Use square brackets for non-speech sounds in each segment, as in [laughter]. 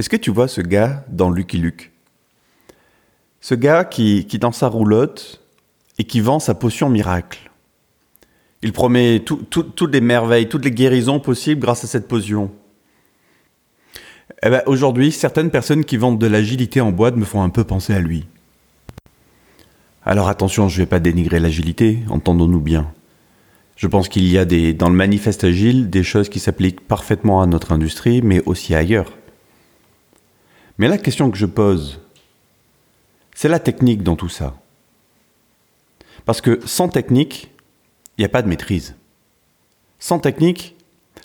Est-ce que tu vois ce gars dans Lucky Luke? Ce gars qui, dans sa roulotte et qui vend sa potion miracle. Il promet toutes les merveilles, toutes les guérisons possibles grâce à cette potion. Eh ben, aujourd'hui, certaines personnes qui vendent de l'agilité en boîte me font un peu penser à lui. Alors attention, je ne vais pas dénigrer l'agilité, entendons-nous bien. Je pense qu'il y a dans le manifeste agile des choses qui s'appliquent parfaitement à notre industrie, mais aussi ailleurs. Mais la question que je pose, c'est la technique dans tout ça. Parce que sans technique, il n'y a pas de maîtrise. Sans technique,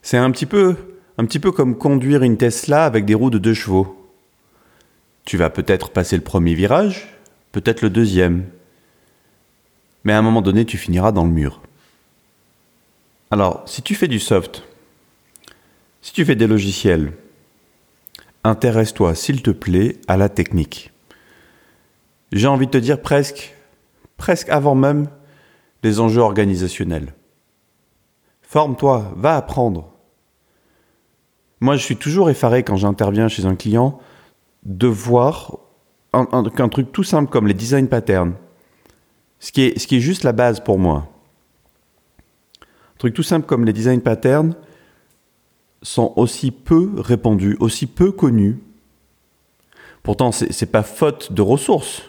c'est un petit peu un petit peu comme conduire une Tesla avec des roues de deux chevaux. Tu vas peut-être passer le premier virage, peut-être le deuxième. Mais à un moment donné, tu finiras dans le mur. Alors, si tu fais du soft, si tu fais des logiciels, intéresse-toi, s'il te plaît, à la technique. J'ai envie de te dire presque, presque avant même les enjeux organisationnels. Forme-toi, va apprendre. Moi, je suis toujours effaré quand j'interviens chez un client de voir un, truc tout simple comme les design patterns, ce qui, est, ce qui est juste la base pour moi. Un truc tout simple comme les design patterns sont aussi peu répandus, aussi peu connus. Pourtant, ce n'est pas faute de ressources.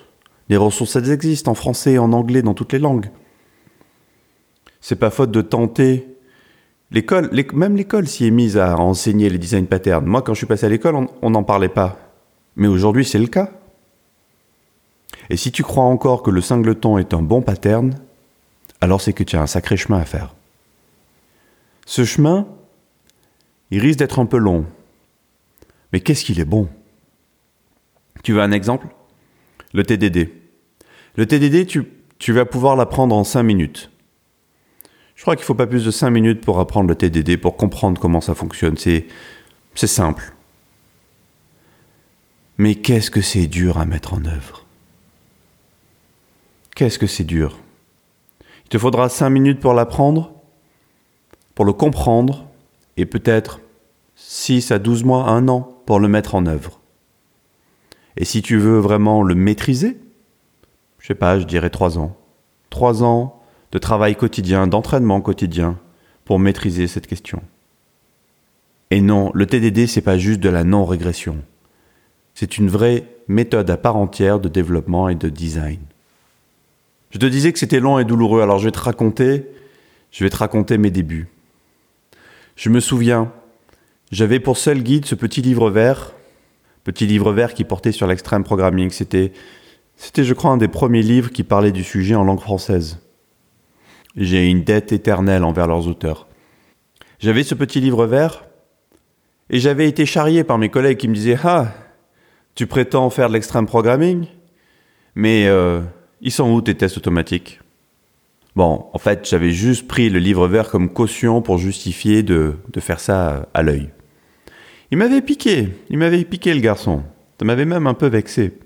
Les ressources, elles existent en français, en anglais, dans toutes les langues. C'est pas faute de tenter L'école, même l'école s'y est mise à enseigner les design patterns. Moi, quand je suis passé à l'école, on n'en parlait pas. Mais aujourd'hui, c'est le cas. Et si tu crois encore que le singleton est un bon pattern, alors c'est que tu as un sacré chemin à faire. Ce chemin, il risque d'être un peu long. Mais qu'est-ce qu'il est bon? Tu veux un exemple? Le TDD. Le TDD, tu, vas pouvoir l'apprendre en 5 minutes. Je crois qu'il ne faut pas plus de 5 minutes pour apprendre le TDD, pour comprendre comment ça fonctionne. C'est, c'est simple. Mais qu'est-ce que c'est dur à mettre en œuvre? Qu'est-ce que c'est dur? Il te faudra 5 minutes pour l'apprendre, pour le comprendre, et peut-être 6 à 12 mois, 1 an pour le mettre en œuvre. Et si tu veux vraiment le maîtriser, je sais pas, je dirais 3 ans. 3 ans de travail quotidien, d'entraînement quotidien pour maîtriser cette question. Et non, le TDD, c'est pas juste de la non-régression. C'est une vraie méthode à part entière de développement et de design. Je te disais que c'était long et douloureux, alors je vais te raconter, je vais te raconter mes débuts. Je me souviens, j'avais pour seul guide ce petit livre vert, petit livre vert qui portait sur l'extrême programming. C'était, c'était, je crois, un des premiers livres qui parlait du sujet en langue française. J'ai une dette éternelle envers leurs auteurs. J'avais ce petit livre vert et j'avais été charrié par mes collègues qui me disaient Ah, tu prétends faire de l'extrême programming, mais euh, ils sont où tes tests automatiques? Bon, en fait, j'avais juste pris le livre vert comme caution pour justifier de, faire ça à l'œil. Il m'avait piqué, il m'avait piqué le garçon. Ça m'avait même un peu vexé.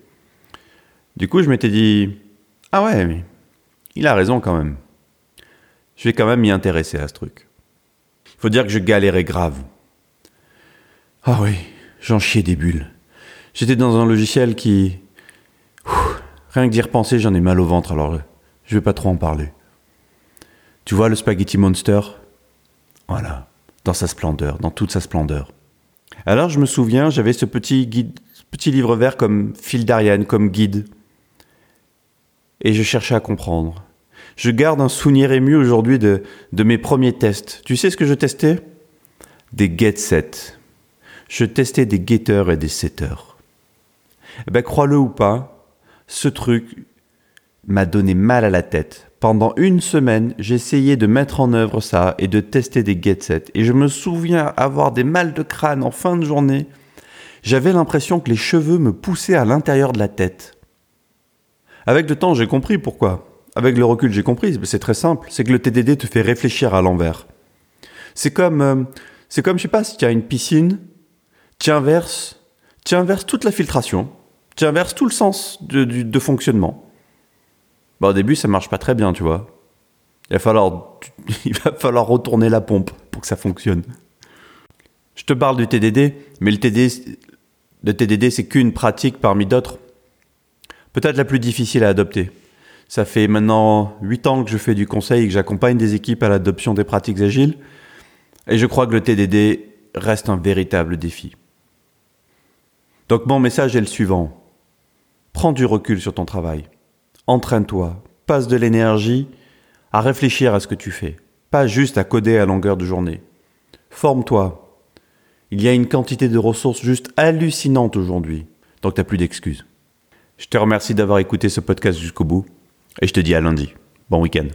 Du coup, je m'étais dit Ah ouais, il a raison quand même je vais quand même m'y intéresser à ce truc. Il faut dire que je galérais grave. Ah oui, j'en chiais des bulles. J'étais dans un logiciel qui... rien que d'y repenser, j'en ai mal au ventre, alors je vais pas trop en parler. Tu vois le Spaghetti Monster? Voilà, dans sa splendeur, dans toute sa splendeur. Alors je me souviens, j'avais ce petit guide, livre vert comme fil d'Ariane, comme guide. Et je cherchais à comprendre je garde un souvenir ému aujourd'hui de, de mes premiers tests. Tu sais ce que je testais? Des get sets. Je testais des getters et des setters. Eh ben, crois-le ou pas, ce truc m'a donné mal à la tête. Pendant une semaine, j'essayais de mettre en œuvre ça et de tester des get sets. Et je me souviens avoir des mal de crâne en fin de journée. J'avais l'impression que les cheveux me poussaient à l'intérieur de la tête. Avec le temps, j'ai compris pourquoi avec le recul, j'ai compris. C'est très simple. C'est que le TDD te fait réfléchir à l'envers. C'est comme, euh, c'est comme, je sais pas, si tu as une piscine, tu inverses, tu inverses toute la filtration, tu inverses tout le sens de, de, fonctionnement. Bah, au début, ça marche pas très bien, tu vois. Il va falloir, [laughs] il va falloir retourner la pompe pour que ça fonctionne. Je te parle du TDD, mais le TDD, Le TDD, c'est qu'une pratique parmi d'autres, peut-être la plus difficile à adopter. Ça fait maintenant 8 ans que je fais du conseil et que j'accompagne des équipes à l'adoption des pratiques agiles. Et je crois que le TDD reste un véritable défi. Donc mon message est le suivant. Prends du recul sur ton travail. Entraîne-toi. Passe de l'énergie à réfléchir à ce que tu fais. Pas juste à coder à longueur de journée. Forme-toi. Il y a une quantité de ressources juste hallucinante aujourd'hui. Donc t'as plus d'excuses. Je te remercie d'avoir écouté ce podcast jusqu'au bout. Et je te dis à lundi. Bon week-end.